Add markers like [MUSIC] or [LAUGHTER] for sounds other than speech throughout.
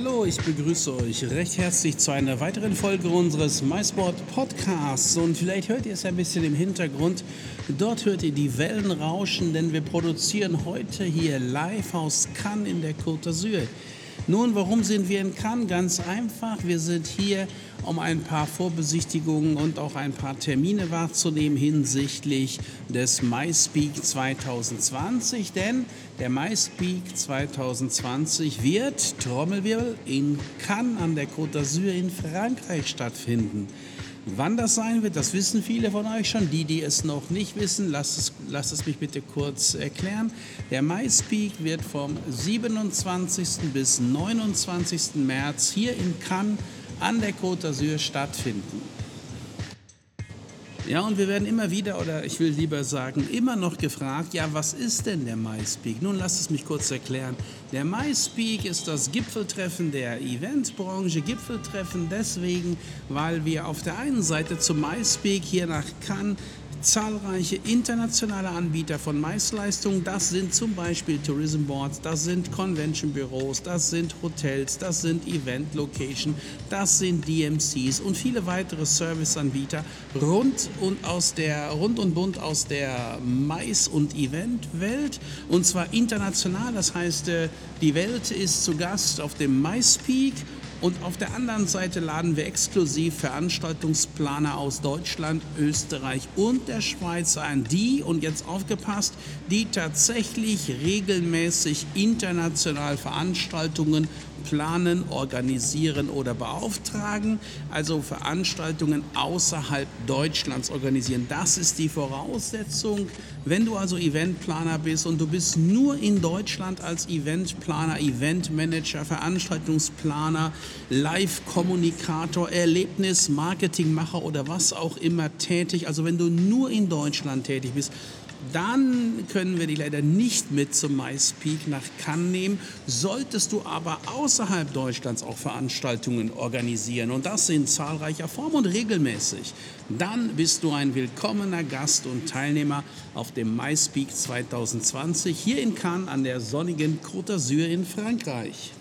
Hallo, ich begrüße euch recht herzlich zu einer weiteren Folge unseres MySport Podcasts. Und vielleicht hört ihr es ein bisschen im Hintergrund. Dort hört ihr die Wellen rauschen, denn wir produzieren heute hier live aus Cannes in der Côte d'Azur. Nun, warum sind wir in Cannes? Ganz einfach. Wir sind hier, um ein paar Vorbesichtigungen und auch ein paar Termine wahrzunehmen hinsichtlich des MySpeak 2020. Denn der MySpeak 2020 wird, Trommelwirbel, in Cannes an der Côte d'Azur in Frankreich stattfinden. Wann das sein wird, das wissen viele von euch schon. Die, die es noch nicht wissen, lasst es, lasst es mich bitte kurz erklären. Der MySpeak wird vom 27. bis 29. März hier in Cannes an der Côte d'Azur stattfinden. Ja, und wir werden immer wieder, oder ich will lieber sagen, immer noch gefragt, ja, was ist denn der MySpeak? Nun lasst es mich kurz erklären. Der MySpeak ist das Gipfeltreffen der Eventbranche, Gipfeltreffen deswegen, weil wir auf der einen Seite zum MySpeak hier nach Cannes zahlreiche internationale Anbieter von Maisleistungen. Das sind zum Beispiel Tourism Boards, das sind Convention Büros, das sind Hotels, das sind Event Location, das sind DMCs und viele weitere Serviceanbieter rund und aus der rund und bunt aus der Mais- und Eventwelt und zwar international. Das heißt, äh, die Welt ist zu Gast auf dem MySpeak und auf der anderen Seite laden wir exklusiv Veranstaltungsplaner aus Deutschland, Österreich und der Schweiz ein, die, und jetzt aufgepasst, die tatsächlich regelmäßig international Veranstaltungen planen, organisieren oder beauftragen, also Veranstaltungen außerhalb Deutschlands organisieren. Das ist die Voraussetzung. Wenn du also Eventplaner bist und du bist nur in Deutschland als Eventplaner, Eventmanager, Veranstaltungsplaner, Live-Kommunikator, Erlebnis-Marketingmacher oder was auch immer tätig, also wenn du nur in Deutschland tätig bist, dann können wir dich leider nicht mit zum MySpeak nach Cannes nehmen. Solltest du aber außerhalb Deutschlands auch Veranstaltungen organisieren, und das in zahlreicher Form und regelmäßig, dann bist du ein willkommener Gast und Teilnehmer auf dem MySpeak 2020 hier in Cannes an der sonnigen Côte d'Azur in Frankreich.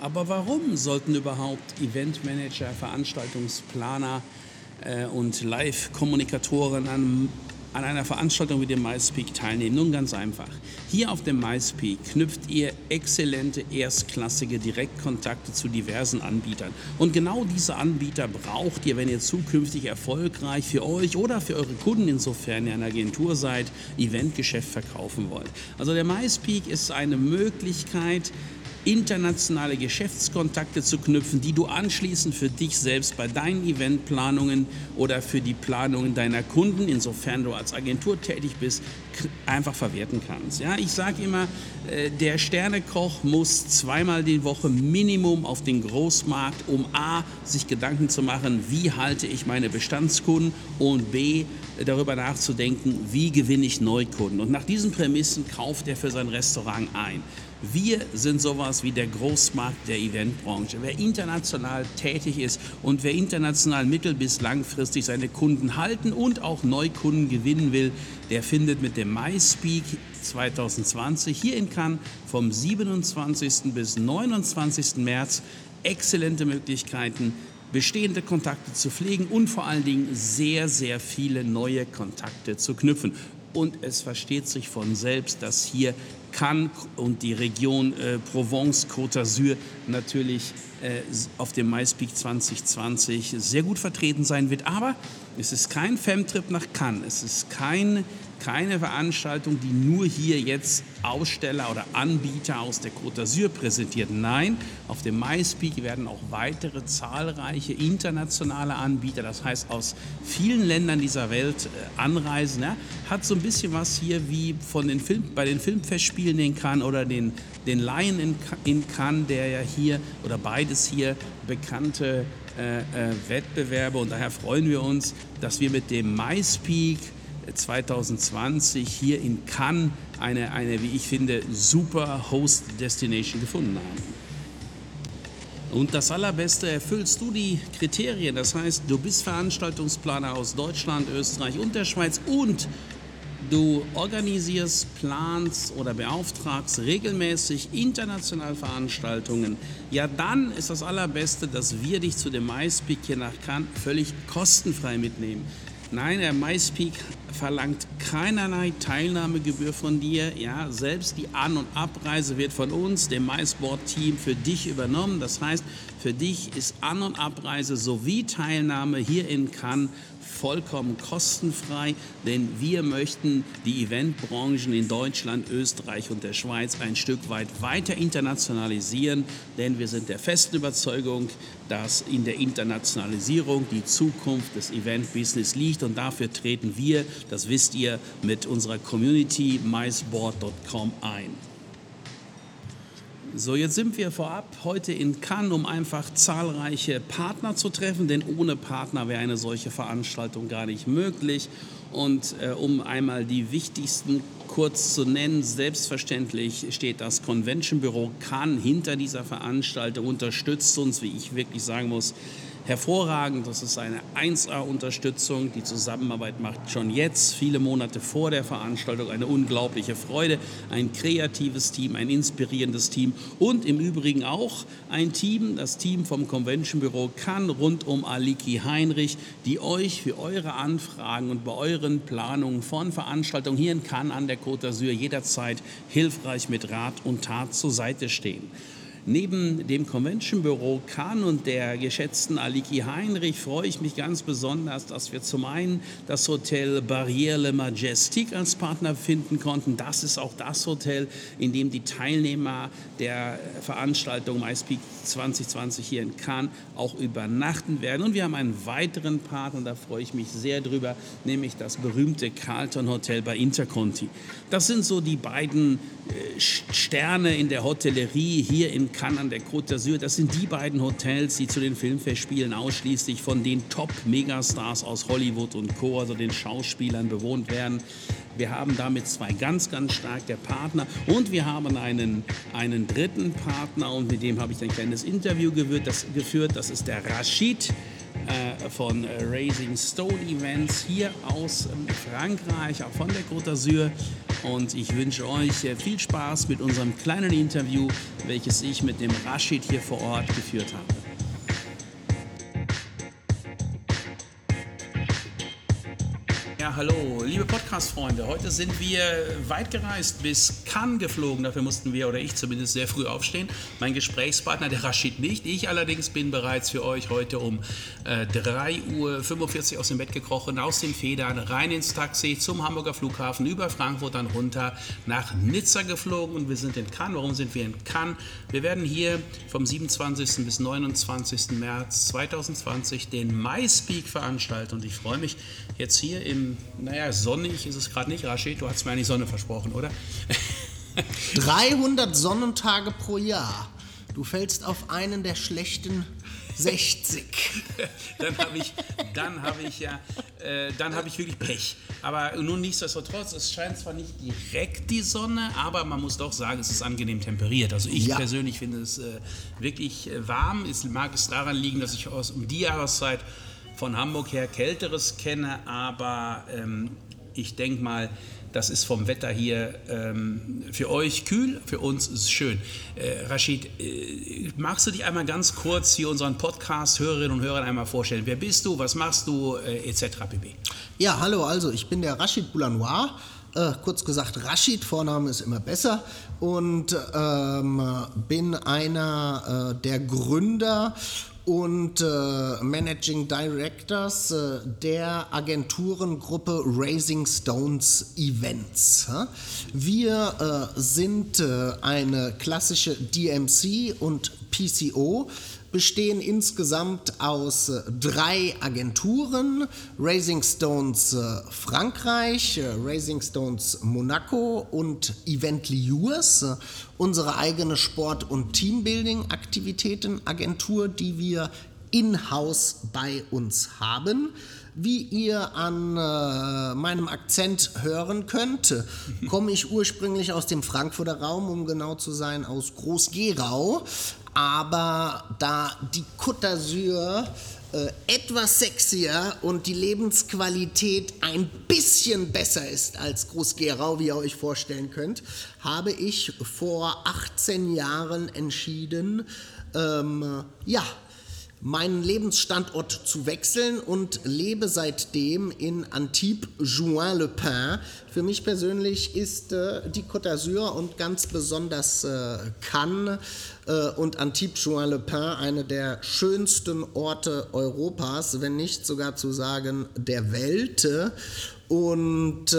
Aber warum sollten überhaupt Eventmanager, Veranstaltungsplaner äh, und Live-Kommunikatoren an an einer Veranstaltung wie dem MySpeak teilnehmen? Nun ganz einfach. Hier auf dem MySpeak knüpft ihr exzellente, erstklassige Direktkontakte zu diversen Anbietern. Und genau diese Anbieter braucht ihr, wenn ihr zukünftig erfolgreich für euch oder für eure Kunden, insofern ihr eine Agentur seid, Eventgeschäft verkaufen wollt. Also der MySpeak ist eine Möglichkeit, internationale Geschäftskontakte zu knüpfen, die du anschließend für dich selbst bei deinen Eventplanungen oder für die Planungen deiner Kunden, insofern du als Agentur tätig bist, einfach verwerten kannst. Ja, ich sage immer, äh, der Sternekoch muss zweimal die Woche Minimum auf den Großmarkt, um a sich Gedanken zu machen, wie halte ich meine Bestandskunden und b darüber nachzudenken, wie gewinne ich Neukunden. Und nach diesen Prämissen kauft er für sein Restaurant ein. Wir sind sowas wie der Großmarkt der Eventbranche. Wer international tätig ist und wer international mittel- bis langfristig seine Kunden halten und auch Neukunden gewinnen will, der findet mit dem MySpeak 2020 hier in Cannes vom 27. bis 29. März exzellente Möglichkeiten, bestehende Kontakte zu pflegen und vor allen Dingen sehr, sehr viele neue Kontakte zu knüpfen. Und es versteht sich von selbst, dass hier Cannes und die Region äh, Provence-Côte d'Azur natürlich äh, auf dem MySpeak 2020 sehr gut vertreten sein wird. Aber es ist kein Femtrip nach Cannes, es ist kein keine Veranstaltung, die nur hier jetzt Aussteller oder Anbieter aus der Côte d'Azur präsentiert. Nein, auf dem MySpeak werden auch weitere zahlreiche internationale Anbieter, das heißt aus vielen Ländern dieser Welt äh, anreisen. Ja. Hat so ein bisschen was hier wie von den Film, bei den Filmfestspielen in Cannes oder den, den Lion in, in Cannes, der ja hier oder beides hier bekannte äh, äh, Wettbewerbe und daher freuen wir uns, dass wir mit dem MySpeak 2020 hier in Cannes eine, eine wie ich finde, super Host Destination gefunden haben. Und das Allerbeste, erfüllst du die Kriterien. Das heißt, du bist Veranstaltungsplaner aus Deutschland, Österreich und der Schweiz und du organisierst, planst oder beauftragst regelmäßig international Veranstaltungen. Ja, dann ist das Allerbeste, dass wir dich zu dem MySpeak hier nach Cannes völlig kostenfrei mitnehmen. Nein, der MySpeak verlangt keinerlei Teilnahmegebühr von dir. Ja, selbst die An- und Abreise wird von uns, dem MySport-Team, für dich übernommen. Das heißt, für dich ist An- und Abreise sowie Teilnahme hier in Cannes vollkommen kostenfrei, denn wir möchten die Eventbranchen in Deutschland, Österreich und der Schweiz ein Stück weit weiter internationalisieren, denn wir sind der festen Überzeugung, dass in der Internationalisierung die Zukunft des Event-Business liegt und dafür treten wir, das wisst ihr, mit unserer Community mysport.com ein. So, jetzt sind wir vorab heute in Cannes, um einfach zahlreiche Partner zu treffen, denn ohne Partner wäre eine solche Veranstaltung gar nicht möglich. Und äh, um einmal die wichtigsten kurz zu nennen, selbstverständlich steht das Convention Büro Cannes hinter dieser Veranstaltung, unterstützt uns, wie ich wirklich sagen muss, hervorragend. Das ist eine 1A-Unterstützung. Die Zusammenarbeit macht schon jetzt, viele Monate vor der Veranstaltung, eine unglaubliche Freude. Ein kreatives Team, ein inspirierendes Team und im Übrigen auch ein Team, das Team vom Convention Büro Cannes rund um Aliki Heinrich, die euch für eure Anfragen und bei euren Planungen von Veranstaltungen hier in Cannes an der Côte d'Azur jederzeit hilfreich mit Rat und Tat zur Seite stehen. Neben dem Convention Büro Cannes und der geschätzten Aliki Heinrich freue ich mich ganz besonders, dass wir zum einen das Hotel Barrière Le Majestic als Partner finden konnten. Das ist auch das Hotel, in dem die Teilnehmer der Veranstaltung MySpeak 2020 hier in Cannes auch übernachten werden. Und wir haben einen weiteren Partner, da freue ich mich sehr drüber, nämlich das berühmte Carlton Hotel bei Interconti. Das sind so die beiden Sterne in der Hotellerie hier in Cannes an der Côte d'Azur. Das sind die beiden Hotels, die zu den Filmfestspielen ausschließlich von den Top-Megastars aus Hollywood und Co., also den Schauspielern, bewohnt werden. Wir haben damit zwei ganz, ganz starke Partner und wir haben einen, einen dritten Partner und mit dem habe ich ein kleines Interview geführt. Das, geführt. das ist der Rashid von äh, Raising Stone Events hier aus ähm, Frankreich, auch von der Côte d'Azur. Und ich wünsche euch äh, viel Spaß mit unserem kleinen Interview, welches ich mit dem Rashid hier vor Ort geführt habe. Ja, hallo, liebe Podcast-Freunde. Heute sind wir weit gereist bis Cannes geflogen. Dafür mussten wir, oder ich zumindest, sehr früh aufstehen. Mein Gesprächspartner, der Rashid, nicht. Ich allerdings bin bereits für euch heute um äh, 3.45 Uhr aus dem Bett gekrochen, aus den Federn, rein ins Taxi zum Hamburger Flughafen, über Frankfurt dann runter nach Nizza geflogen und wir sind in Cannes. Warum sind wir in Cannes? Wir werden hier vom 27. bis 29. März 2020 den MySpeak veranstalten und ich freue mich jetzt hier im naja, sonnig ist es gerade nicht, Rashid. Du hast mir eigentlich Sonne versprochen, oder? [LAUGHS] 300 Sonnentage pro Jahr. Du fällst auf einen der schlechten 60. [LAUGHS] dann habe ich, dann habe ich ja, äh, dann habe ich wirklich Pech. Aber nun nichtsdestotrotz, es scheint zwar nicht direkt die Sonne, aber man muss doch sagen, es ist angenehm temperiert. Also ich ja. persönlich finde es äh, wirklich äh, warm. Es mag es daran liegen, dass ich aus um die Jahreszeit von Hamburg her Kälteres kenne, aber ähm, ich denke mal, das ist vom Wetter hier ähm, für euch kühl, für uns ist es schön. Äh, Rashid, äh, magst du dich einmal ganz kurz hier unseren Podcast Hörerinnen und Hörern einmal vorstellen? Wer bist du, was machst du, äh, etc. pp. Ja, hallo, also ich bin der Rashid Boulanoir. Äh, kurz gesagt, Rashid, Vorname ist immer besser und ähm, bin einer äh, der Gründer und äh, Managing Directors äh, der Agenturengruppe Raising Stones Events. Wir äh, sind äh, eine klassische DMC und PCO bestehen insgesamt aus äh, drei Agenturen, Raising Stones äh, Frankreich, äh, Raising Stones Monaco und Evently Yours, unsere eigene Sport- und Teambuilding-Aktivitätenagentur, die wir in-house bei uns haben. Wie ihr an äh, meinem Akzent hören könnt, [LAUGHS] komme ich ursprünglich aus dem Frankfurter Raum, um genau zu sein, aus Groß-Gerau. Aber da die Côte d'Azur äh, etwas sexier und die Lebensqualität ein bisschen besser ist als Groß-Gerau, wie ihr euch vorstellen könnt, habe ich vor 18 Jahren entschieden, ähm, ja, meinen Lebensstandort zu wechseln und lebe seitdem in Antibes-Juin-le-Pin. Für mich persönlich ist äh, die Côte d'Azur und ganz besonders äh, Cannes äh, und Antibes-Juin-le-Pin eine der schönsten Orte Europas, wenn nicht sogar zu sagen der Welt. Und äh,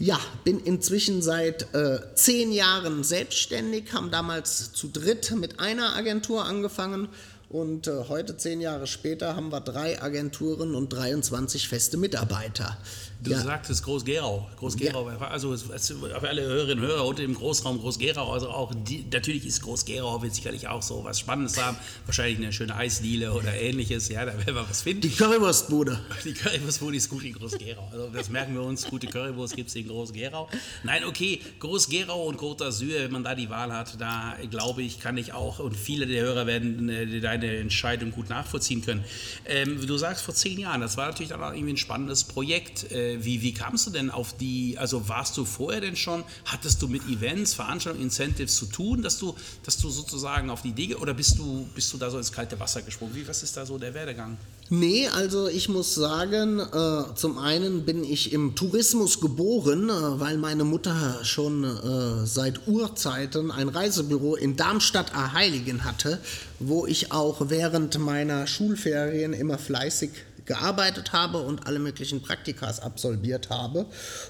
ja, bin inzwischen seit äh, zehn Jahren selbstständig, haben damals zu dritt mit einer Agentur angefangen und äh, heute, zehn Jahre später, haben wir drei Agenturen und 23 feste Mitarbeiter. Du ja. sagtest Groß-Gerau. Groß-Gerau, ja. also für alle Hörerinnen und Hörer unter dem Großraum Groß-Gerau, also auch die, natürlich ist Groß-Gerau wird sicherlich auch so was Spannendes haben. Wahrscheinlich eine schöne Eisdiele oder ähnliches. Ja, da werden wir was finden. Die Currywurstbude. Die Currywurstbude ist gut in Groß-Gerau. Also das merken wir uns. Gute Currywurst gibt es in Groß-Gerau. Nein, okay, Groß-Gerau und Côte d'Azur, wenn man da die Wahl hat, da glaube ich, kann ich auch und viele der Hörer werden äh, deine Entscheidung gut nachvollziehen können. Ähm, du sagst vor zehn Jahren, das war natürlich dann auch irgendwie ein spannendes Projekt. Äh, wie, wie kamst du denn auf die, also warst du vorher denn schon, hattest du mit Events, Veranstaltungen, Incentives zu tun, dass du, dass du sozusagen auf die Idee, oder bist du, bist du da so ins kalte Wasser gesprungen? Wie, was ist da so der Werdegang? Nee, also ich muss sagen, äh, zum einen bin ich im Tourismus geboren, äh, weil meine Mutter schon äh, seit Urzeiten ein Reisebüro in Darmstadt-Erheiligen hatte, wo ich auch während meiner Schulferien immer fleißig gearbeitet habe und alle möglichen Praktikas absolviert habe.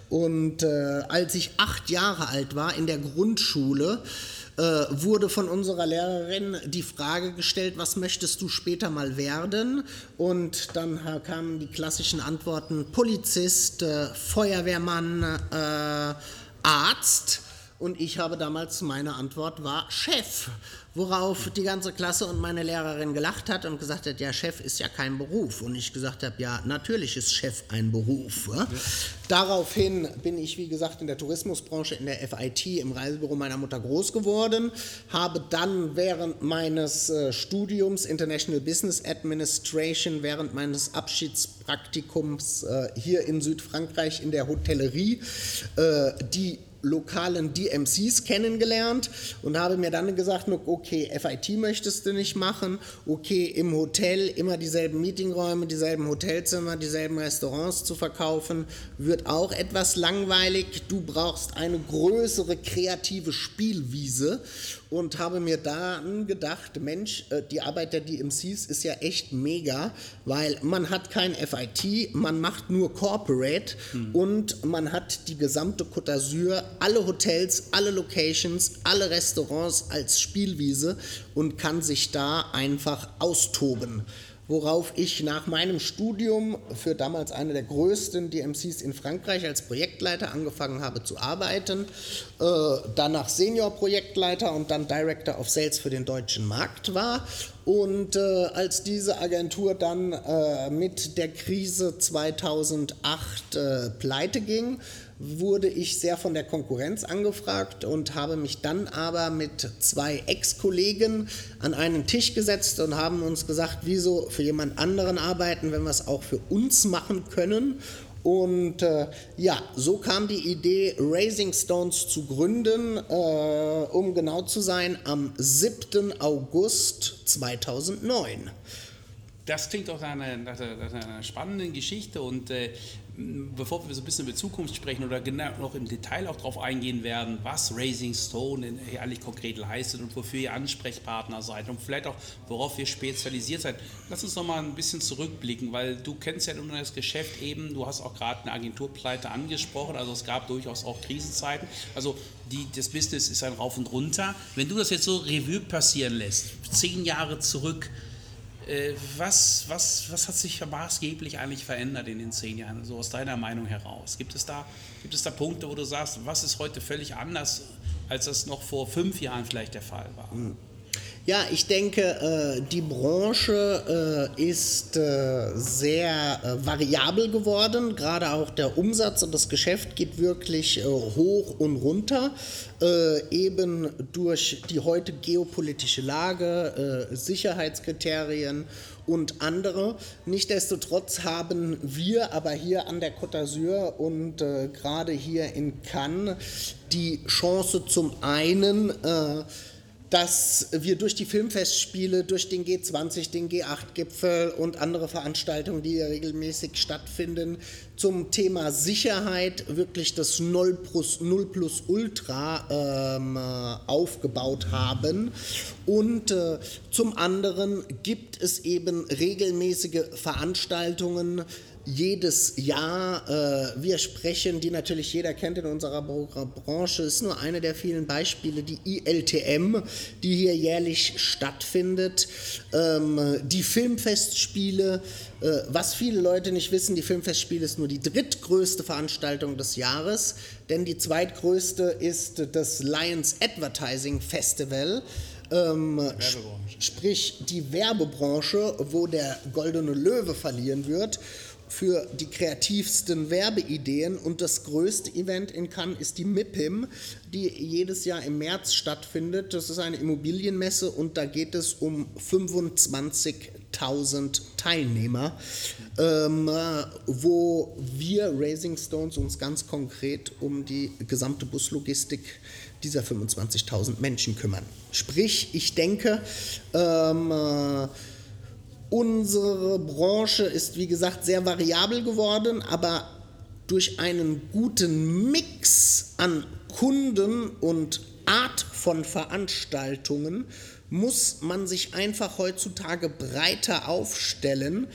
Und äh, als ich acht Jahre alt war in der Grundschule, äh, wurde von unserer Lehrerin die Frage gestellt, was möchtest du später mal werden? Und dann kamen die klassischen Antworten Polizist, äh, Feuerwehrmann, äh, Arzt. Und ich habe damals, meine Antwort war Chef. Worauf die ganze Klasse und meine Lehrerin gelacht hat und gesagt hat, ja, Chef ist ja kein Beruf. Und ich gesagt habe, ja, natürlich ist Chef ein Beruf. Ja? Daraufhin bin ich, wie gesagt, in der Tourismusbranche, in der FIT, im Reisebüro meiner Mutter groß geworden, habe dann während meines äh, Studiums International Business Administration, während meines Abschiedspraktikums äh, hier in Südfrankreich in der Hotellerie, äh, die lokalen DMCs kennengelernt und habe mir dann gesagt, okay, FIT möchtest du nicht machen, okay, im Hotel immer dieselben Meetingräume, dieselben Hotelzimmer, dieselben Restaurants zu verkaufen, wird auch etwas langweilig. Du brauchst eine größere kreative Spielwiese und habe mir dann gedacht, Mensch, äh, die Arbeit der DMCs ist ja echt mega, weil man hat kein FIT, man macht nur Corporate hm. und man hat die gesamte Côte d'Azur, alle Hotels, alle Locations, alle Restaurants als Spielwiese und kann sich da einfach austoben worauf ich nach meinem Studium für damals eine der größten DMCs in Frankreich als Projektleiter angefangen habe zu arbeiten, äh, danach Senior-Projektleiter und dann Director of Sales für den deutschen Markt war. Und äh, als diese Agentur dann äh, mit der Krise 2008 äh, pleite ging, wurde ich sehr von der Konkurrenz angefragt und habe mich dann aber mit zwei Ex-Kollegen an einen Tisch gesetzt und haben uns gesagt, wieso für jemand anderen arbeiten, wenn wir es auch für uns machen können. Und äh, ja, so kam die Idee, Raising Stones zu gründen, äh, um genau zu sein, am 7. August 2009. Das klingt doch nach einer, nach einer spannenden Geschichte und äh, bevor wir so ein bisschen über Zukunft sprechen oder genau noch im Detail auch darauf eingehen werden, was Raising Stone eigentlich konkret leistet und wofür ihr Ansprechpartner seid und vielleicht auch, worauf ihr spezialisiert seid, lass uns noch mal ein bisschen zurückblicken, weil du kennst ja nun das Geschäft eben, du hast auch gerade eine Agenturpleite angesprochen, also es gab durchaus auch Krisenzeiten, also die, das Business ist ein Rauf und Runter. Wenn du das jetzt so Revue passieren lässt, zehn Jahre zurück, was, was, was hat sich maßgeblich eigentlich verändert in den zehn Jahren, so aus deiner Meinung heraus? Gibt es, da, gibt es da Punkte, wo du sagst, was ist heute völlig anders, als das noch vor fünf Jahren vielleicht der Fall war? Hm. Ja, ich denke, äh, die Branche äh, ist äh, sehr variabel geworden. Gerade auch der Umsatz und das Geschäft geht wirklich hoch und runter. Eben durch die heute geopolitische Lage, Sicherheitskriterien und andere. Nichtsdestotrotz haben wir aber hier an der Côte d'Azur und gerade hier in Cannes die Chance zum einen, dass wir durch die Filmfestspiele, durch den G20, den G8-Gipfel und andere Veranstaltungen, die regelmäßig stattfinden, zum Thema Sicherheit wirklich das Null plus, Null plus Ultra ähm, aufgebaut haben. Und äh, zum anderen gibt es eben regelmäßige Veranstaltungen, jedes Jahr. Äh, wir sprechen, die natürlich jeder kennt in unserer Branche, ist nur eine der vielen Beispiele, die ILTM, die hier jährlich stattfindet. Ähm, die Filmfestspiele, äh, was viele Leute nicht wissen, die Filmfestspiele ist nur die drittgrößte Veranstaltung des Jahres, denn die zweitgrößte ist das Lions Advertising Festival. Ähm, sprich die Werbebranche, wo der Goldene Löwe verlieren wird für die kreativsten Werbeideen und das größte Event in Cannes ist die MIPIM, die jedes Jahr im März stattfindet. Das ist eine Immobilienmesse und da geht es um 25.000 Teilnehmer, ähm, wo wir Raising Stones uns ganz konkret um die gesamte Buslogistik dieser 25.000 Menschen kümmern. Sprich, ich denke, ähm, Unsere Branche ist, wie gesagt, sehr variabel geworden, aber durch einen guten Mix an Kunden und Art von Veranstaltungen muss man sich einfach heutzutage breiter aufstellen,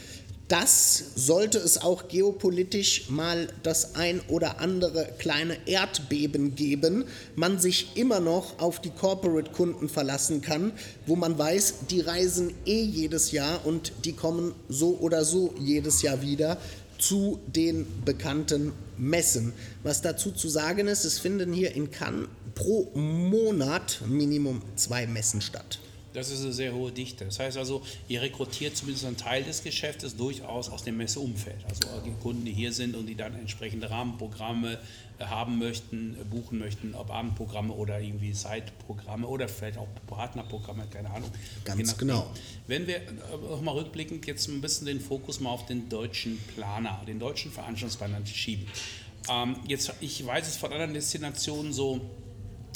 dass, sollte es auch geopolitisch mal das ein oder andere kleine Erdbeben geben, man sich immer noch auf die Corporate-Kunden verlassen kann, wo man weiß, die reisen eh jedes Jahr und die kommen so oder so jedes Jahr wieder zu den bekannten Messen. Was dazu zu sagen ist, es finden hier in Cannes pro Monat Minimum zwei Messen statt. Das ist eine sehr hohe Dichte. Das heißt also, ihr rekrutiert zumindest einen Teil des Geschäftes durchaus aus dem Messeumfeld. Also die Kunden, die hier sind und die dann entsprechende Rahmenprogramme äh, haben möchten, äh, buchen möchten, ob Abendprogramme oder irgendwie Side-Programme oder vielleicht auch Partnerprogramme, keine Ahnung. Ganz genau. Wenn wir nochmal rückblickend jetzt ein bisschen den Fokus mal auf den deutschen Planer, den deutschen Veranstaltungsplaner schieben. Ähm, jetzt, ich weiß es von anderen Destinationen so,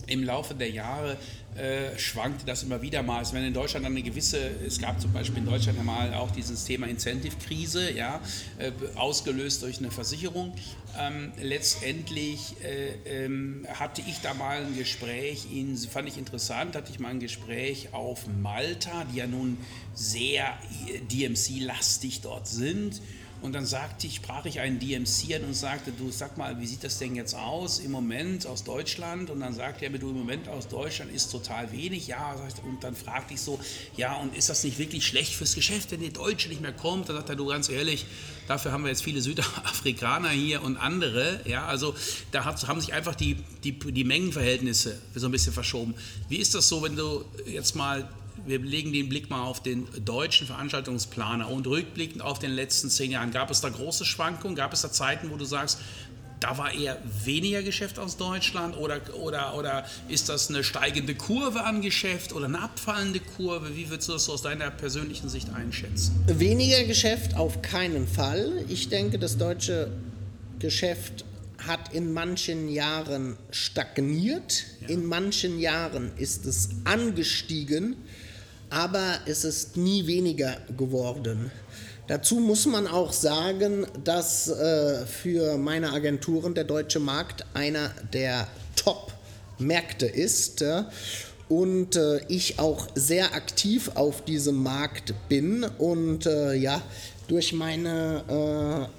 im Laufe der Jahre äh, schwankte das immer wieder mal. Also wenn in Deutschland eine gewisse, es gab zum Beispiel in Deutschland ja mal auch dieses Thema Incentive-Krise, ja, äh, ausgelöst durch eine Versicherung. Ähm, letztendlich äh, ähm, hatte ich da mal ein Gespräch, ihn, fand ich interessant, hatte ich mal ein Gespräch auf Malta, die ja nun sehr äh, DMC-lastig dort sind und dann sagte ich, sprach ich einen DMC an und sagte, du sag mal, wie sieht das denn jetzt aus im Moment aus Deutschland? Und dann sagte er mir, du im Moment aus Deutschland ist total wenig. Ja, und dann fragte ich so, ja, und ist das nicht wirklich schlecht fürs Geschäft, wenn die Deutsche nicht mehr kommt? Dann sagt er, du ganz ehrlich, dafür haben wir jetzt viele Südafrikaner hier und andere. Ja, also da haben sich einfach die, die, die Mengenverhältnisse so ein bisschen verschoben. Wie ist das so, wenn du jetzt mal wir legen den Blick mal auf den deutschen Veranstaltungsplaner und rückblickend auf den letzten zehn Jahren. Gab es da große Schwankungen? Gab es da Zeiten, wo du sagst, da war eher weniger Geschäft aus Deutschland oder, oder, oder ist das eine steigende Kurve an Geschäft oder eine abfallende Kurve? Wie würdest du das aus deiner persönlichen Sicht einschätzen? Weniger Geschäft auf keinen Fall. Ich denke, das deutsche Geschäft hat in manchen Jahren stagniert, ja. in manchen Jahren ist es angestiegen aber es ist nie weniger geworden. Dazu muss man auch sagen, dass äh, für meine Agenturen der deutsche Markt einer der Top-Märkte ist. Äh, und äh, ich auch sehr aktiv auf diesem Markt bin und äh, ja, durch meine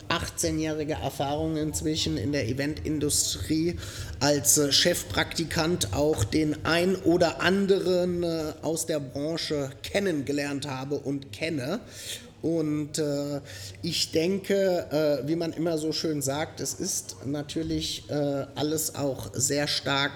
äh, 18-jährige Erfahrung inzwischen in der Eventindustrie als äh, Chefpraktikant auch den ein oder anderen äh, aus der Branche kennengelernt habe und kenne. Und äh, ich denke, äh, wie man immer so schön sagt, es ist natürlich äh, alles auch sehr stark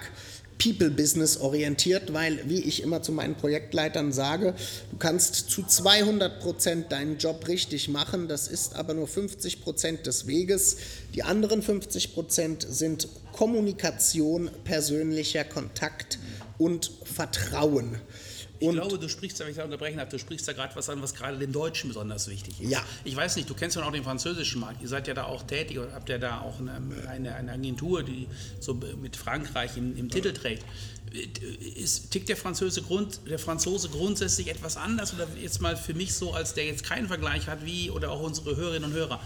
People-Business orientiert, weil, wie ich immer zu meinen Projektleitern sage, du kannst zu 200 Prozent deinen Job richtig machen, das ist aber nur 50 Prozent des Weges. Die anderen 50 Prozent sind Kommunikation, persönlicher Kontakt und Vertrauen. Ich glaube, du sprichst, wenn ich da unterbrechen darf, du sprichst da gerade was an, was gerade den Deutschen besonders wichtig ist. Ja. Ich weiß nicht, du kennst ja auch den französischen Markt. Ihr seid ja da auch tätig und habt ja da auch eine, eine, eine Agentur, die so mit Frankreich im, im Titel trägt. Ist, tickt der Franzose, Grund, der Franzose grundsätzlich etwas anders oder jetzt mal für mich so, als der jetzt keinen Vergleich hat, wie oder auch unsere Hörerinnen und Hörer?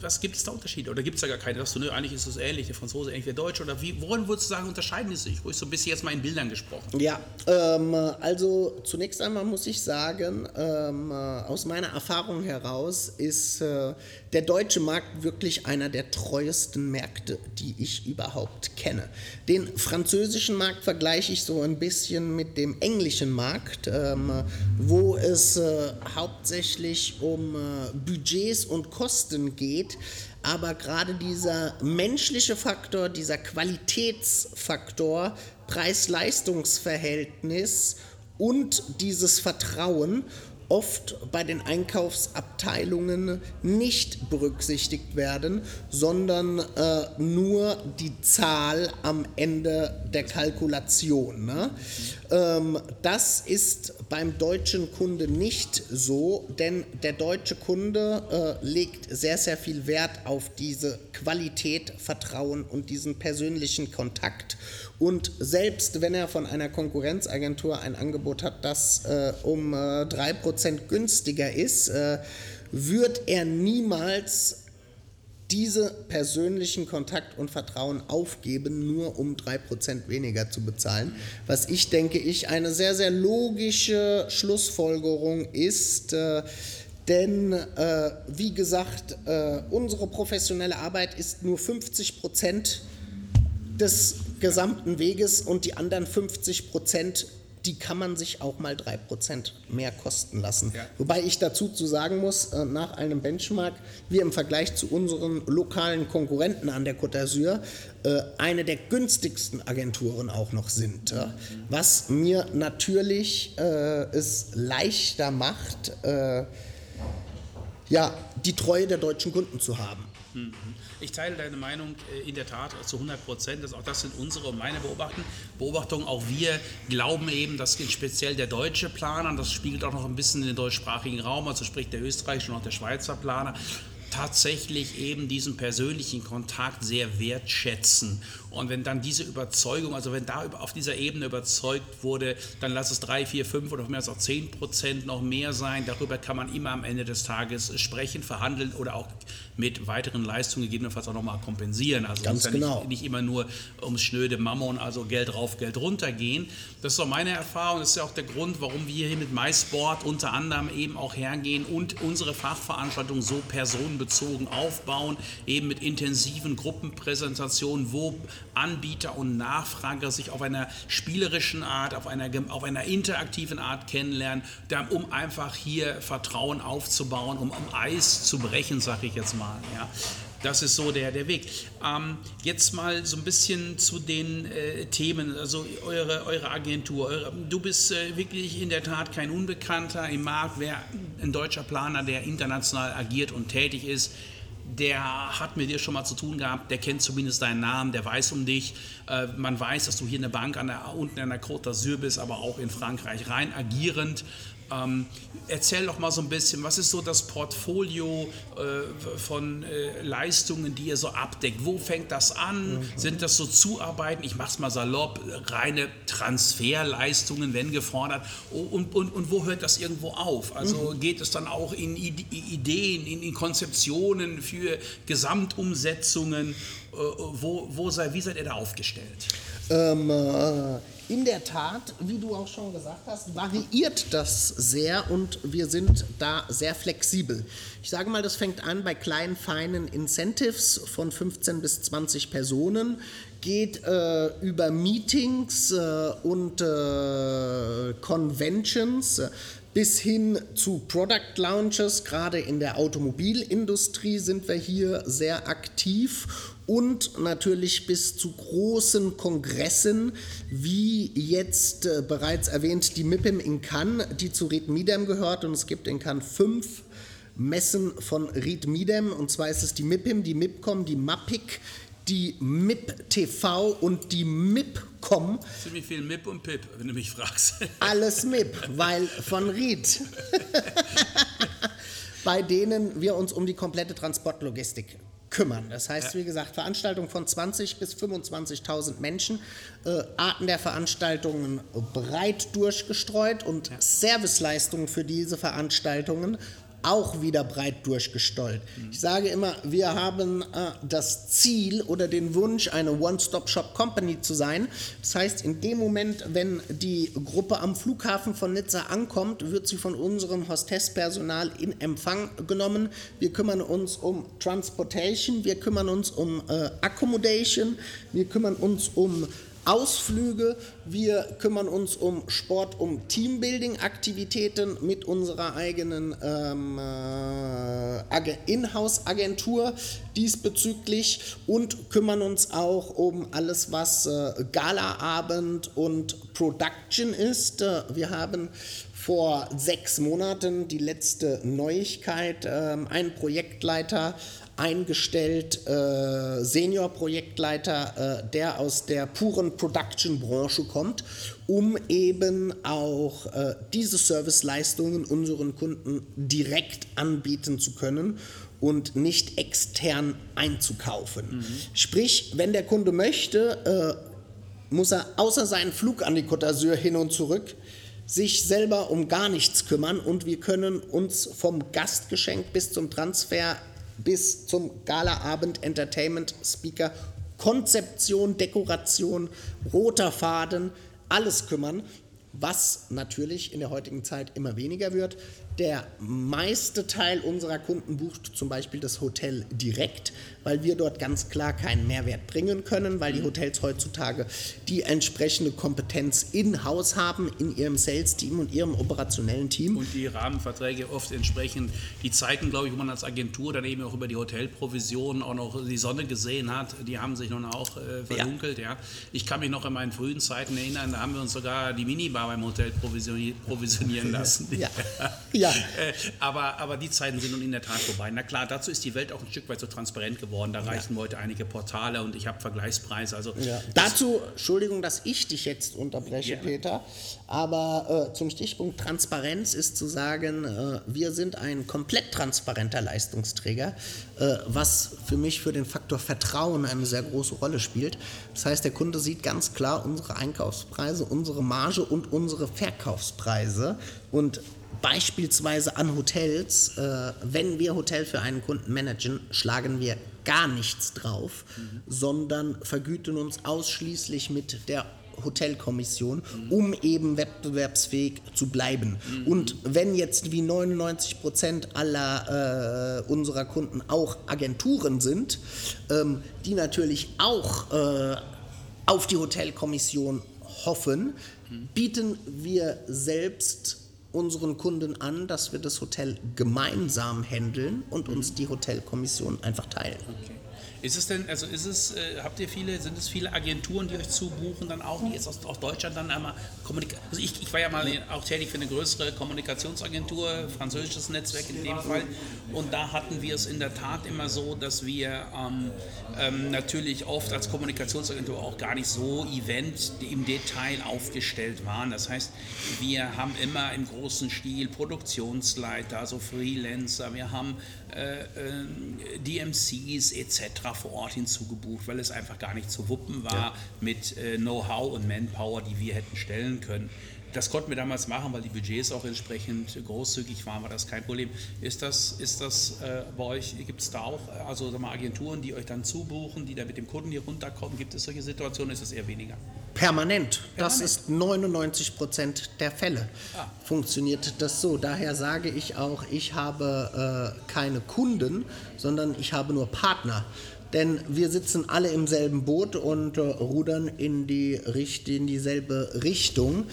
Was gibt es da Unterschiede? Oder gibt es da gar keine? Sagst du, nö, eigentlich ist es ähnlich, der Franzose ähnlich der Deutsche? Oder wie, worin würdest du sagen, unterscheiden die sich? Ruhig so ein bisschen jetzt mal in Bildern gesprochen. Ja, ähm, also zunächst einmal muss ich sagen, ähm, aus meiner Erfahrung heraus ist äh, der deutsche Markt wirklich einer der treuesten Märkte, die ich überhaupt kenne. Den französischen Markt vergleiche ich so ein bisschen mit dem englischen Markt, ähm, wo es äh, hauptsächlich um äh, Budgets und Kosten geht aber gerade dieser menschliche Faktor, dieser Qualitätsfaktor, Preis-Leistungs-Verhältnis und dieses Vertrauen oft bei den Einkaufsabteilungen nicht berücksichtigt werden, sondern äh, nur die Zahl am Ende der Kalkulation. Ne? Ähm, das ist beim deutschen Kunde nicht so, denn der deutsche Kunde äh, legt sehr, sehr viel Wert auf diese Qualität, Vertrauen und diesen persönlichen Kontakt. Und selbst wenn er von einer Konkurrenzagentur ein Angebot hat, das äh, um äh, 3% günstiger ist, äh, wird er niemals diese persönlichen Kontakt und Vertrauen aufgeben, nur um 3% weniger zu bezahlen. Was ich denke, ich eine sehr, sehr logische Schlussfolgerung ist, äh, denn äh, wie gesagt, äh, unsere professionelle Arbeit ist nur 50% des gesamten Weges und die anderen 50 Prozent, die kann man sich auch mal 3 Prozent mehr kosten lassen. Ja. Wobei ich dazu zu sagen muss, äh, nach einem Benchmark, wir im Vergleich zu unseren lokalen Konkurrenten an der Côte d'Azur äh, eine der günstigsten Agenturen auch noch sind. Was mir natürlich äh, es leichter macht, ja, die Treue der deutschen Kunden zu haben. Mhm. Ich teile deine Meinung äh, in der Tat zu 100 Prozent. Auch das sind unsere und meine Beobachtungen. Auch wir glauben eben, dass speziell der deutsche Planer, das spiegelt auch noch ein bisschen in den deutschsprachigen Raum, also sprich der österreichische und auch der Schweizer Planer, tatsächlich eben diesen persönlichen Kontakt sehr wertschätzen. Und wenn dann diese Überzeugung, also wenn da auf dieser Ebene überzeugt wurde, dann lass es drei, vier, fünf oder mehr als auch zehn Prozent noch mehr sein. Darüber kann man immer am Ende des Tages sprechen, verhandeln oder auch mit weiteren Leistungen gegebenenfalls auch nochmal kompensieren. Also Ganz genau. nicht, nicht, immer nur ums schnöde Mammon, also Geld rauf, Geld runter gehen. Das ist auch meine Erfahrung. Das ist ja auch der Grund, warum wir hier mit MySport unter anderem eben auch hergehen und unsere Fachveranstaltung so personenbezogen aufbauen, eben mit intensiven Gruppenpräsentationen, wo Anbieter und Nachfrager sich auf einer spielerischen Art, auf einer, auf einer interaktiven Art kennenlernen, um einfach hier Vertrauen aufzubauen, um, um Eis zu brechen, sage ich jetzt mal. Ja. Das ist so der, der Weg. Ähm, jetzt mal so ein bisschen zu den äh, Themen, also eure, eure Agentur. Eure, du bist äh, wirklich in der Tat kein Unbekannter im Markt. Wer ein deutscher Planer, der international agiert und tätig ist, der hat mit dir schon mal zu tun gehabt, der kennt zumindest deinen Namen, der weiß um dich. Äh, man weiß, dass du hier in der Bank an der, unten an der Côte d'Azur bist, aber auch in Frankreich rein agierend. Ähm, erzähl doch mal so ein bisschen, was ist so das Portfolio äh, von äh, Leistungen, die ihr so abdeckt? Wo fängt das an? Mhm. Sind das so Zuarbeiten? Ich mach's mal salopp, reine Transferleistungen, wenn gefordert. Und, und, und wo hört das irgendwo auf? Also mhm. geht es dann auch in Ideen, in, in Konzeptionen für Gesamtumsetzungen? Äh, wo, wo sei, wie seid ihr da aufgestellt? Ähm, äh in der Tat, wie du auch schon gesagt hast, variiert das sehr und wir sind da sehr flexibel. Ich sage mal, das fängt an bei kleinen, feinen Incentives von 15 bis 20 Personen, geht äh, über Meetings äh, und äh, Conventions bis hin zu Product Launches. Gerade in der Automobilindustrie sind wir hier sehr aktiv und natürlich bis zu großen Kongressen, wie jetzt äh, bereits erwähnt die MIPIM in Cannes, die zu Reed Midem gehört und es gibt in Cannes fünf Messen von Reed Midem und zwar ist es die MIPIM, die MIPCOM, die MAPIC, die MIP TV und die MIPCOM. Ziemlich viel MIP und PIP, wenn du mich fragst. [LAUGHS] Alles MIP, weil von Ried. [LAUGHS] bei denen wir uns um die komplette Transportlogistik kümmern. Das heißt, wie gesagt, Veranstaltungen von 20 bis 25.000 Menschen, äh, Arten der Veranstaltungen breit durchgestreut und Serviceleistungen für diese Veranstaltungen auch wieder breit durchgestollt. Ich sage immer, wir haben äh, das Ziel oder den Wunsch, eine One-Stop-Shop-Company zu sein. Das heißt, in dem Moment, wenn die Gruppe am Flughafen von Nizza ankommt, wird sie von unserem Hostesspersonal in Empfang genommen. Wir kümmern uns um Transportation, wir kümmern uns um äh, Accommodation, wir kümmern uns um Ausflüge. Wir kümmern uns um Sport, um Teambuilding-Aktivitäten mit unserer eigenen ähm, äh, Inhouse-Agentur diesbezüglich und kümmern uns auch um alles, was äh, Galaabend und Production ist. Äh, wir haben vor sechs Monaten die letzte Neuigkeit, äh, ein Projektleiter eingestellt, äh, Senior-Projektleiter, äh, der aus der puren Production-Branche kommt, um eben auch äh, diese Serviceleistungen unseren Kunden direkt anbieten zu können und nicht extern einzukaufen. Mhm. Sprich, wenn der Kunde möchte, äh, muss er außer seinen Flug an die Côte d'Azur hin und zurück sich selber um gar nichts kümmern und wir können uns vom Gastgeschenk bis zum Transfer bis zum Galaabend Entertainment Speaker, Konzeption, Dekoration, roter Faden, alles kümmern, was natürlich in der heutigen Zeit immer weniger wird. Der meiste Teil unserer Kunden bucht zum Beispiel das Hotel direkt, weil wir dort ganz klar keinen Mehrwert bringen können, weil die Hotels heutzutage die entsprechende Kompetenz in-house haben, in ihrem Sales-Team und ihrem operationellen Team. Und die Rahmenverträge oft entsprechend, die Zeiten, glaube ich, wo man als Agentur dann eben auch über die Hotelprovision auch noch die Sonne gesehen hat, die haben sich nun auch äh, verdunkelt. Ja. ja. Ich kann mich noch an meinen frühen Zeiten erinnern, da haben wir uns sogar die Minibar beim Hotel provisionieren [LAUGHS] lassen. ja. ja. [LAUGHS] Ja. Äh, aber, aber die Zeiten sind nun in der Tat vorbei. Na klar, dazu ist die Welt auch ein Stück weit so transparent geworden. Da reichen ja. heute einige Portale und ich habe Vergleichspreise. Also ja. Dazu, Entschuldigung, dass ich dich jetzt unterbreche. Peter, aber äh, zum Stichpunkt Transparenz ist zu sagen, äh, wir sind ein komplett transparenter Leistungsträger, äh, was für mich für den Faktor Vertrauen eine sehr große Rolle spielt. Das heißt, der Kunde sieht ganz klar unsere Einkaufspreise, unsere Marge und unsere Verkaufspreise und beispielsweise an Hotels, äh, wenn wir Hotel für einen Kunden managen, schlagen wir gar nichts drauf, mhm. sondern vergüten uns ausschließlich mit der Hotelkommission, mhm. um eben wettbewerbsfähig zu bleiben. Mhm. Und wenn jetzt wie 99 Prozent aller äh, unserer Kunden auch Agenturen sind, ähm, die natürlich auch äh, auf die Hotelkommission hoffen, bieten wir selbst unseren Kunden an, dass wir das Hotel gemeinsam handeln und uns die Hotelkommission einfach teilen. Okay. Ist es denn, also ist es, äh, habt ihr viele, sind es viele Agenturen, die euch zubuchen, dann auch, die jetzt aus, aus Deutschland dann einmal Kommunikation, also ich, ich war ja mal auch tätig für eine größere Kommunikationsagentur, französisches Netzwerk in dem Fall, und da hatten wir es in der Tat immer so, dass wir ähm, ähm, natürlich oft als Kommunikationsagentur auch gar nicht so Event im Detail aufgestellt waren. Das heißt, wir haben immer im großen Stil Produktionsleiter, also Freelancer, wir haben äh, äh, DMCs etc. vor Ort hinzugebucht, weil es einfach gar nicht zu wuppen war ja. mit äh, Know-how und Manpower, die wir hätten stellen können. Das konnten wir damals machen, weil die Budgets auch entsprechend großzügig waren, war das kein Problem. Ist das, ist das äh, bei euch, gibt es da auch also mal, Agenturen, die euch dann zubuchen, die da mit dem Kunden hier runterkommen? Gibt es solche Situationen? Ist das eher weniger? Permanent. Das ist 99 Prozent der Fälle. Ah. Funktioniert das so. Daher sage ich auch, ich habe äh, keine Kunden, sondern ich habe nur Partner denn wir sitzen alle im selben Boot und äh, rudern in, die, in dieselbe Richtung, mhm.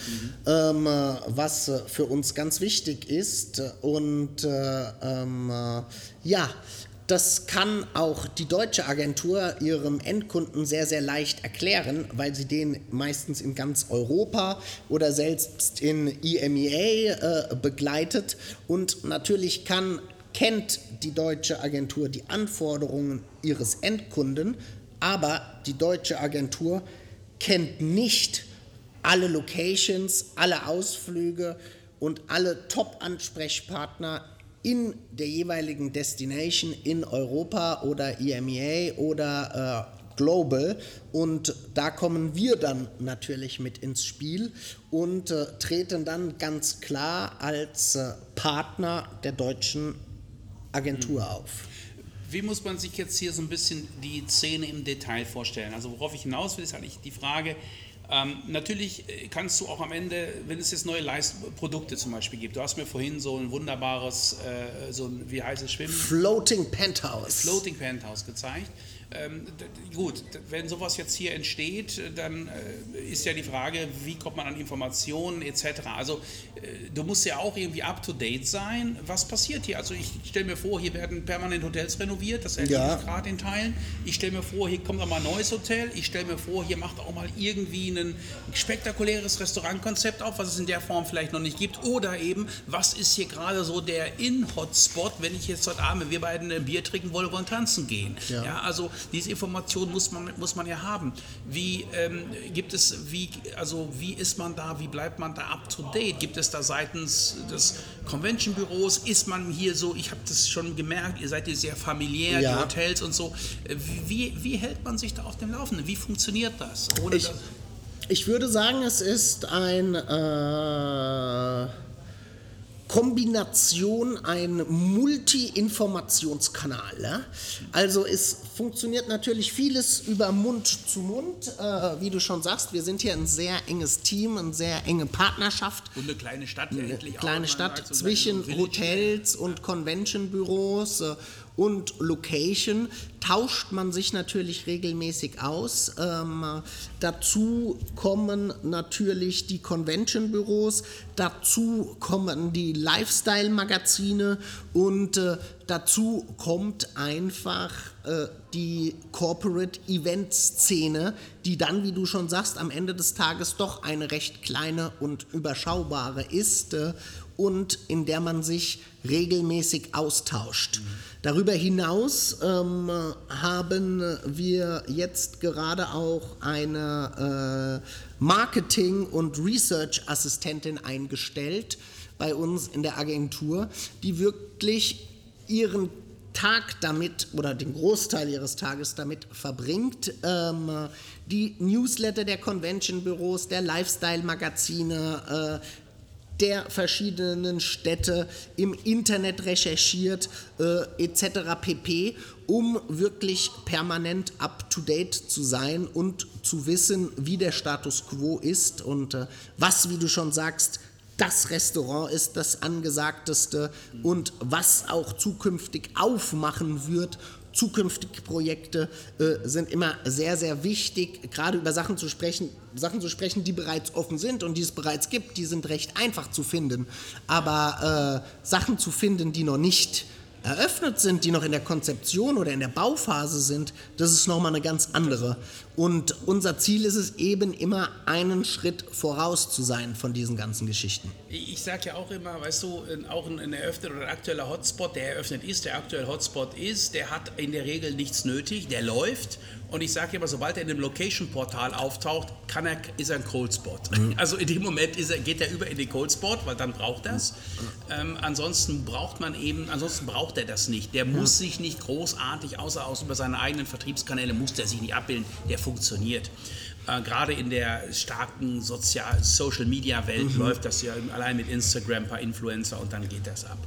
ähm, was äh, für uns ganz wichtig ist. Und äh, ähm, äh, ja, das kann auch die deutsche Agentur ihrem Endkunden sehr, sehr leicht erklären, weil sie den meistens in ganz Europa oder selbst in EMEA äh, begleitet. Und natürlich kann, kennt die deutsche Agentur die Anforderungen ihres Endkunden, aber die deutsche Agentur kennt nicht alle Locations, alle Ausflüge und alle Top-Ansprechpartner in der jeweiligen Destination in Europa oder EMEA oder äh, Global. Und da kommen wir dann natürlich mit ins Spiel und äh, treten dann ganz klar als äh, Partner der deutschen Agentur mhm. auf. Wie muss man sich jetzt hier so ein bisschen die Szene im Detail vorstellen? Also worauf ich hinaus will, ist eigentlich die Frage, ähm, natürlich äh, kannst du auch am Ende, wenn es jetzt neue Leist Produkte zum Beispiel gibt, du hast mir vorhin so ein wunderbares, äh, so ein, wie heißt es, Schwimmen? Floating Penthouse. Floating Penthouse gezeigt. Ähm, gut, wenn sowas jetzt hier entsteht, dann äh, ist ja die Frage, wie kommt man an Informationen etc. Also äh, du musst ja auch irgendwie up-to-date sein. Was passiert hier? Also ich stelle mir vor, hier werden permanent Hotels renoviert, das erlebe ja. ich gerade in Teilen. Ich stelle mir vor, hier kommt auch mal ein neues Hotel. Ich stelle mir vor, hier macht auch mal irgendwie ein spektakuläres Restaurantkonzept auf, was es in der Form vielleicht noch nicht gibt. Oder eben, was ist hier gerade so der In-Hotspot, wenn ich jetzt heute Abend, wir beiden ein Bier trinken wollen, wollen tanzen gehen. Ja. ja also diese Information muss man, muss man ja haben. Wie ähm, gibt es, wie, also wie ist man da, wie bleibt man da up to date? Gibt es da seitens des Convention Büros, ist man hier so, ich habe das schon gemerkt, ihr seid hier sehr familiär, ja. die Hotels und so. Äh, wie, wie hält man sich da auf dem Laufenden? Wie funktioniert das? Ich, ich, würde sagen, es ist ein äh Kombination ein Multi-Informationskanal. Ja? Also es funktioniert natürlich vieles über Mund zu Mund, äh, wie du schon sagst. Wir sind hier ein sehr enges Team, eine sehr enge Partnerschaft. Und eine kleine Stadt endlich Kleine auch, Stadt zwischen Hotels und Convention-Büros. Äh, und Location tauscht man sich natürlich regelmäßig aus. Ähm, dazu kommen natürlich die Convention-Büros, dazu kommen die Lifestyle-Magazine und äh, dazu kommt einfach äh, die Corporate Event-Szene, die dann, wie du schon sagst, am Ende des Tages doch eine recht kleine und überschaubare ist äh, und in der man sich regelmäßig austauscht. Darüber hinaus ähm, haben wir jetzt gerade auch eine äh, Marketing- und Research-Assistentin eingestellt bei uns in der Agentur, die wirklich ihren Tag damit oder den Großteil ihres Tages damit verbringt, ähm, die Newsletter der Convention-Büros, der Lifestyle-Magazine, äh, der verschiedenen Städte im Internet recherchiert äh, etc. pp, um wirklich permanent up-to-date zu sein und zu wissen, wie der Status quo ist und äh, was, wie du schon sagst, das Restaurant ist das angesagteste und was auch zukünftig aufmachen wird zukünftige Projekte äh, sind immer sehr, sehr wichtig, gerade über Sachen zu sprechen, Sachen zu sprechen, die bereits offen sind und die es bereits gibt, die sind recht einfach zu finden. Aber äh, Sachen zu finden, die noch nicht eröffnet sind, die noch in der Konzeption oder in der Bauphase sind, das ist nochmal eine ganz andere. Und unser Ziel ist es eben immer, einen Schritt voraus zu sein von diesen ganzen Geschichten. Ich sage ja auch immer, weißt du, auch ein eröffneter oder ein aktueller Hotspot, der eröffnet ist, der aktuell Hotspot ist, der hat in der Regel nichts nötig, der läuft und ich sage immer, sobald er in einem Location-Portal auftaucht, kann er, ist er ein Cold Spot. Mhm. [LAUGHS] Also in dem Moment er, geht er über in den Cold Spot, weil dann braucht er es. Mhm. Ähm, ansonsten braucht man eben, ansonsten braucht er das nicht. Der muss sich nicht großartig, außer aus über seine eigenen Vertriebskanäle, muss der sich nicht abbilden. Der funktioniert. Äh, Gerade in der starken Social-Media-Welt mhm. läuft das ja allein mit Instagram, ein paar Influencer und dann geht das ab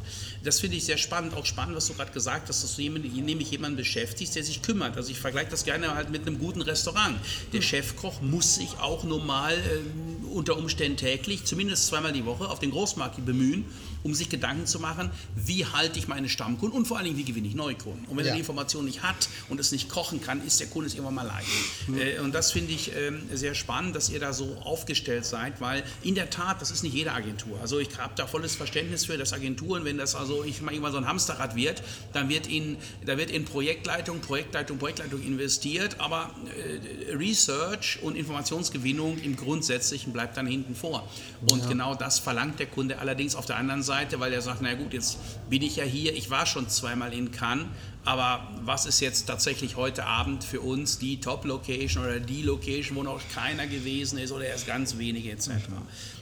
das finde ich sehr spannend, auch spannend, was du gerade gesagt hast, dass du nämlich jemanden beschäftigst, der sich kümmert. Also ich vergleiche das gerne halt mit einem guten Restaurant. Der hm. Chefkoch muss sich auch normal äh, unter Umständen täglich, zumindest zweimal die Woche, auf den Großmarkt bemühen, um sich Gedanken zu machen, wie halte ich meine Stammkunden und vor allen Dingen, wie gewinne ich Neukunden. Und wenn ja. er die Information nicht hat und es nicht kochen kann, ist der Kunde es irgendwann mal leid. Mhm. Äh, und das finde ich, äh, sehr spannend, dass ihr da so aufgestellt seid, weil in der Tat, das ist nicht jede Agentur. Also ich habe da volles Verständnis für, dass Agenturen, wenn das also ich mal irgendwann so ein Hamsterrad wird, dann wird in, da wird in Projektleitung, Projektleitung, Projektleitung investiert, aber äh, Research und Informationsgewinnung im Grundsätzlichen bleibt dann hinten vor. Und ja. genau das verlangt der Kunde allerdings auf der anderen Seite, weil er sagt, na gut, jetzt bin ich ja hier, ich war schon zweimal in Cannes, aber was ist jetzt tatsächlich heute Abend für uns die Top-Location oder die Location, wo noch keiner gewesen ist oder erst ganz wenige etc.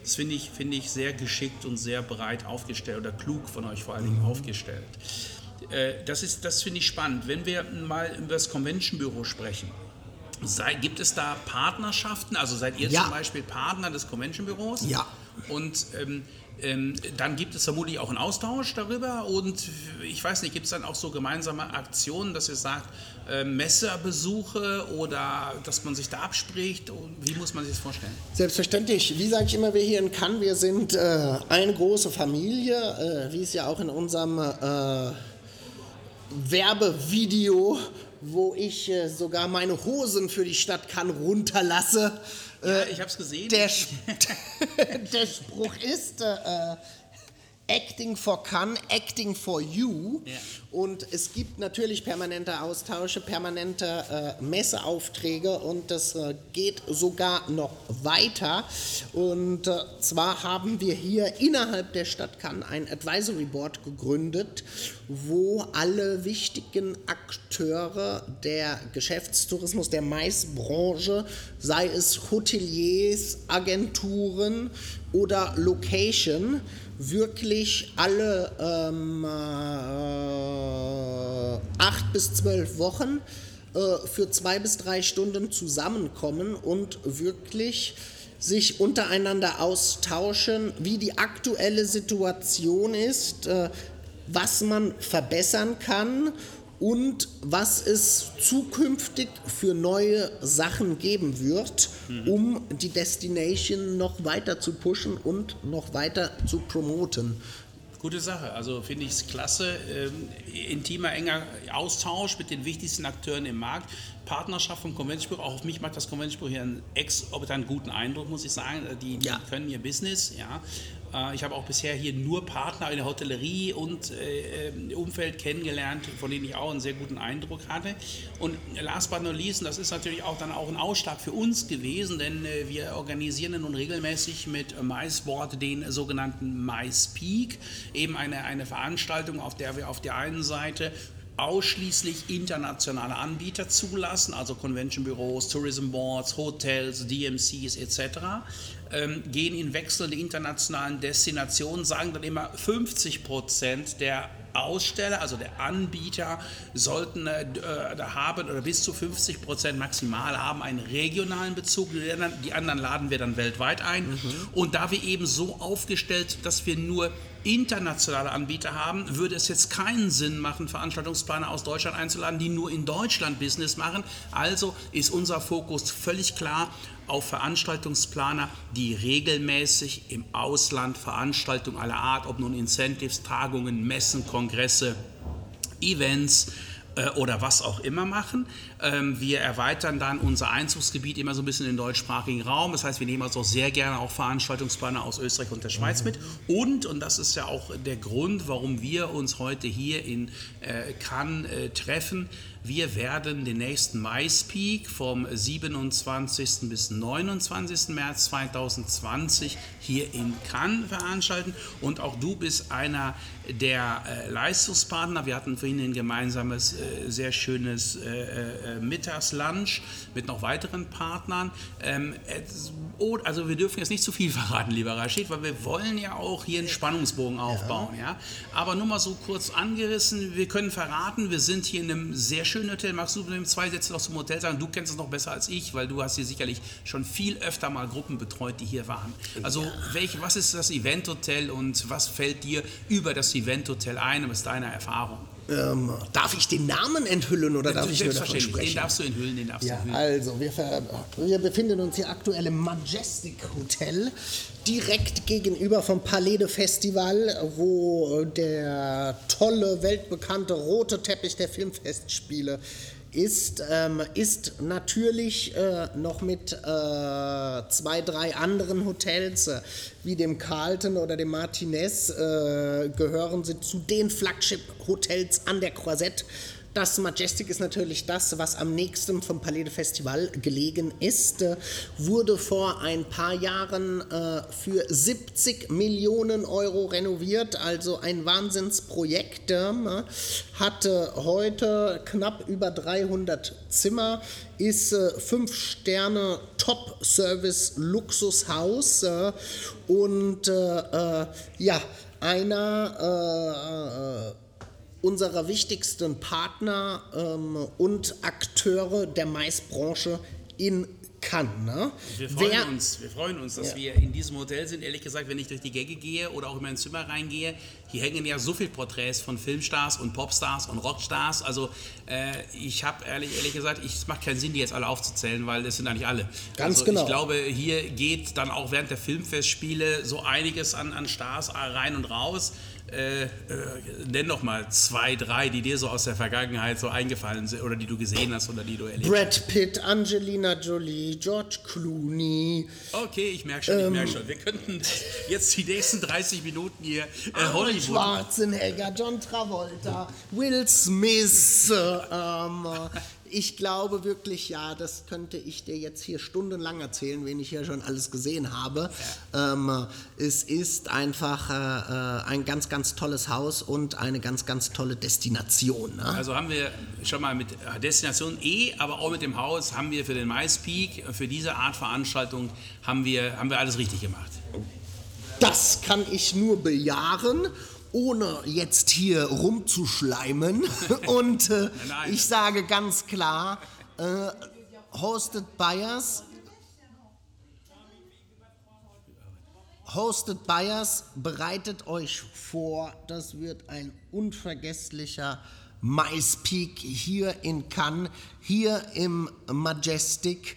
Das finde ich, find ich sehr geschickt und sehr breit aufgestellt oder klug von euch vor allen Dingen mhm. aufgestellt. Äh, das, das finde ich spannend. Wenn wir mal über das Convention Büro sprechen, sei, gibt es da Partnerschaften? Also seid ihr ja. zum Beispiel Partner des Convention Büros? Ja. Und ähm, ähm, dann gibt es vermutlich auch einen Austausch darüber und ich weiß nicht, gibt es dann auch so gemeinsame Aktionen, dass ihr sagt, äh, Messerbesuche oder dass man sich da abspricht? Wie muss man sich das vorstellen? Selbstverständlich. Wie sage ich immer, wir hier in Cannes, wir sind äh, eine große Familie, äh, wie es ja auch in unserem äh, Werbevideo, wo ich äh, sogar meine Hosen für die Stadt Cannes runterlasse. Ja, ich habe es gesehen. Der, [LAUGHS] der Spruch ist, äh, Acting for Can, Acting for You. Ja. Und es gibt natürlich permanente Austausche, permanente äh, Messeaufträge und das äh, geht sogar noch weiter. Und äh, zwar haben wir hier innerhalb der Stadt Cannes ein Advisory Board gegründet, wo alle wichtigen Akteure der Geschäftstourismus, der Maisbranche, sei es Hoteliers, Agenturen oder Location, wirklich alle ähm, äh, acht bis zwölf Wochen äh, für zwei bis drei Stunden zusammenkommen und wirklich sich untereinander austauschen, wie die aktuelle Situation ist, äh, was man verbessern kann und was es zukünftig für neue Sachen geben wird, mhm. um die Destination noch weiter zu pushen und noch weiter zu promoten. Gute Sache, also finde ich es klasse. Ähm, intimer, enger Austausch mit den wichtigsten Akteuren im Markt. Partnerschaft vom Convention Auch auf mich macht das Convention hier einen exorbitant guten Eindruck, muss ich sagen. Die, die ja. können ihr Business, ja. Äh, ich habe auch bisher hier nur Partner in der Hotellerie und äh, äh, Umfeld kennengelernt, von denen ich auch einen sehr guten Eindruck hatte. Und last but not least, und das ist natürlich auch dann auch ein Ausschlag für uns gewesen, denn äh, wir organisieren nun regelmäßig mit MySport den sogenannten MySpeak, eben eine, eine Veranstaltung, auf der wir auf der einen Seite ausschließlich internationale Anbieter zulassen, also Convention-Büros, Tourism Boards, Hotels, DMCs etc., ähm, gehen in wechselnde internationalen Destinationen, sagen dann immer 50 Prozent der Aussteller, also der Anbieter, sollten äh, haben oder bis zu 50 Prozent maximal haben einen regionalen Bezug. Die anderen laden wir dann weltweit ein. Mhm. Und da wir eben so aufgestellt, dass wir nur internationale Anbieter haben, würde es jetzt keinen Sinn machen, Veranstaltungsplaner aus Deutschland einzuladen, die nur in Deutschland Business machen. Also ist unser Fokus völlig klar auf Veranstaltungsplaner, die regelmäßig im Ausland Veranstaltungen aller Art, ob nun Incentives, Tagungen, Messen, Kongresse, Events, oder was auch immer machen. Ähm, wir erweitern dann unser Einzugsgebiet immer so ein bisschen in den deutschsprachigen Raum. Das heißt, wir nehmen also auch sehr gerne auch Veranstaltungsplaner aus Österreich und der Schweiz mit. Und, und das ist ja auch der Grund, warum wir uns heute hier in äh, Cannes äh, treffen, wir werden den nächsten MySpeak vom 27. bis 29. März 2020 hier in Cannes veranstalten. Und auch du bist einer der äh, Leistungspartner. Wir hatten vorhin ein gemeinsames, äh, sehr schönes äh, äh Mittagslunch mit noch weiteren Partnern. Ähm, oh, also wir dürfen jetzt nicht zu viel [LAUGHS] verraten, lieber Rashid, weil wir wollen ja auch hier einen Spannungsbogen aufbauen. Ja. ja? Aber nur mal so kurz angerissen, wir können verraten, wir sind hier in einem sehr schönen Hotel. Magst du mit zwei Sätze noch zum Hotel sagen? Du kennst es noch besser als ich, weil du hast hier sicherlich schon viel öfter mal Gruppen betreut, die hier waren. Also ja. welch, was ist das Eventhotel und was fällt dir über das Eventhotel ein? Was ist deine Erfahrung? Ähm, darf ich den Namen enthüllen oder darf ich nur davon sprechen? Den darfst du enthüllen, den darfst ja, du enthüllen. Also, wir, wir, befinden uns hier aktuell im Majestic Hotel, direkt gegenüber vom Palais de Festival, wo der tolle, weltbekannte rote Teppich der Filmfestspiele ist, ähm, ist natürlich äh, noch mit äh, zwei, drei anderen Hotels äh, wie dem Carlton oder dem Martinez äh, gehören sie zu den Flagship-Hotels an der Croisette das Majestic ist natürlich das, was am nächsten vom Palais de Festival gelegen ist. Äh, wurde vor ein paar Jahren äh, für 70 Millionen Euro renoviert, also ein Wahnsinnsprojekt. Äh, hatte heute knapp über 300 Zimmer, ist äh, 5 Sterne Top-Service Luxushaus äh, und äh, ja, einer unserer wichtigsten Partner ähm, und Akteure der Maisbranche in Cannes. Ne? Wir freuen Wer, uns, wir freuen uns, dass ja. wir in diesem Hotel sind. Ehrlich gesagt, wenn ich durch die Gänge gehe oder auch in mein Zimmer reingehe, hier hängen ja so viele Porträts von Filmstars und Popstars und Rockstars. Also äh, ich habe ehrlich, ehrlich gesagt, es macht keinen Sinn, die jetzt alle aufzuzählen, weil es sind eigentlich alle. Ganz also, genau. Ich glaube, hier geht dann auch während der Filmfestspiele so einiges an, an Stars rein und raus. Äh, äh, nenn doch mal zwei, drei, die dir so aus der Vergangenheit so eingefallen sind oder die du gesehen hast oder die du erlebt Brad hast. Brad Pitt, Angelina Jolie, George Clooney. Okay, ich merke schon, ich ähm, merke schon. Wir könnten [LAUGHS] jetzt die nächsten 30 Minuten hier äh, Hollywood. Schwarzenegger, John Travolta, Will Smith, ähm, ich glaube wirklich, ja, das könnte ich dir jetzt hier stundenlang erzählen, wen ich hier schon alles gesehen habe. Ja. Ähm, es ist einfach äh, ein ganz, ganz tolles Haus und eine ganz, ganz tolle Destination. Ne? Also haben wir schon mal mit Destination E, aber auch mit dem Haus, haben wir für den Mais Peak, für diese Art Veranstaltung, haben wir, haben wir alles richtig gemacht. Das kann ich nur bejahen ohne jetzt hier rumzuschleimen. [LAUGHS] Und äh, ich sage ganz klar, äh, Hosted Buyers, Hosted Buyers, bereitet euch vor, das wird ein unvergesslicher Maispeak hier in Cannes, hier im Majestic.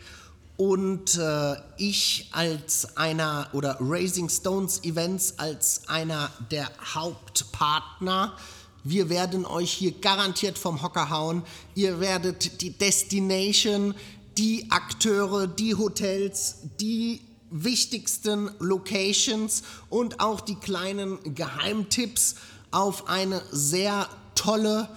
Und äh, ich als einer oder Raising Stones Events als einer der Hauptpartner, wir werden euch hier garantiert vom Hocker hauen. Ihr werdet die Destination, die Akteure, die Hotels, die wichtigsten Locations und auch die kleinen Geheimtipps auf eine sehr tolle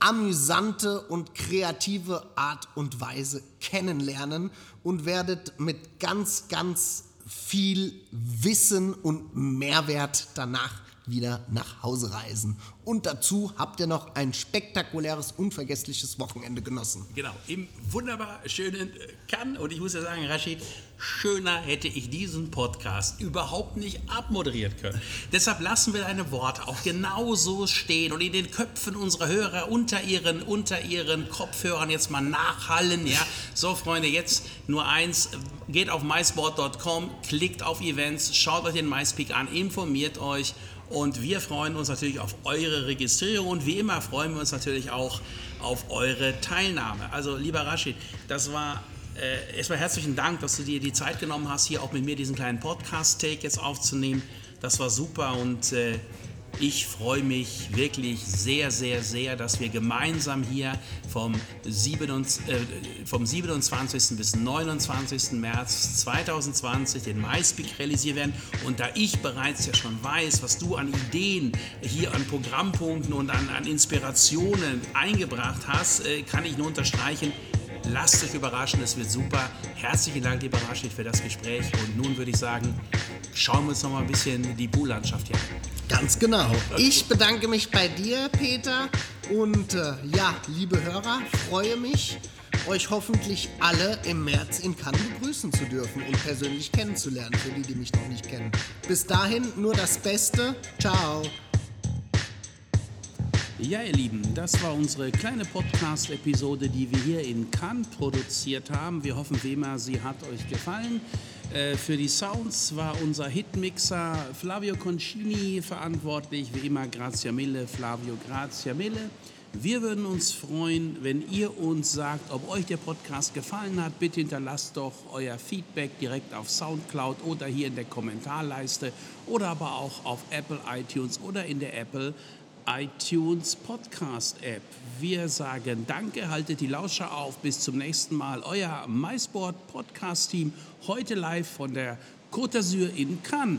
amüsante und kreative Art und Weise kennenlernen und werdet mit ganz, ganz viel Wissen und Mehrwert danach wieder nach Hause reisen. Und dazu habt ihr noch ein spektakuläres, unvergessliches Wochenende genossen. Genau, im wunderbar schönen äh, Cannes. Und ich muss ja sagen, Rashid, schöner hätte ich diesen Podcast überhaupt nicht abmoderiert können. Deshalb lassen wir deine Worte auch genauso stehen und in den Köpfen unserer Hörer unter ihren, unter ihren Kopfhörern jetzt mal nachhallen. Ja? So, Freunde, jetzt nur eins. Geht auf mysport.com, klickt auf Events, schaut euch den MySpeak an, informiert euch und wir freuen uns natürlich auf eure Registrierung und wie immer freuen wir uns natürlich auch auf eure Teilnahme. Also lieber Rashid, das war äh, erstmal herzlichen Dank, dass du dir die Zeit genommen hast, hier auch mit mir diesen kleinen Podcast-Take jetzt aufzunehmen. Das war super und äh, ich freue mich wirklich sehr, sehr, sehr, dass wir gemeinsam hier vom, 27, äh, vom 27. bis 29. März 2020 den MySpeak realisieren werden. Und da ich bereits ja schon weiß, was du an Ideen hier an Programmpunkten und an, an Inspirationen eingebracht hast, äh, kann ich nur unterstreichen, Lasst euch überraschen, es wird super. Herzlichen Dank, lieber Rashid, für das Gespräch. Und nun würde ich sagen, schauen wir uns noch mal ein bisschen die Poollandschaft hier an. Ganz genau. Ich bedanke mich bei dir, Peter. Und äh, ja, liebe Hörer, freue mich, euch hoffentlich alle im März in Cannes begrüßen zu dürfen und persönlich kennenzulernen, für die, die mich noch nicht kennen. Bis dahin nur das Beste. Ciao. Ja, ihr Lieben, das war unsere kleine Podcast-Episode, die wir hier in Cannes produziert haben. Wir hoffen wie immer, sie hat euch gefallen. Äh, für die Sounds war unser Hitmixer Flavio Concini verantwortlich, wie immer Grazia Mille, Flavio Grazia Mille. Wir würden uns freuen, wenn ihr uns sagt, ob euch der Podcast gefallen hat. Bitte hinterlasst doch euer Feedback direkt auf Soundcloud oder hier in der Kommentarleiste oder aber auch auf Apple iTunes oder in der Apple iTunes Podcast App. Wir sagen Danke, haltet die Lauscher auf. Bis zum nächsten Mal. Euer MySport Podcast Team heute live von der Côte d'Azur in Cannes.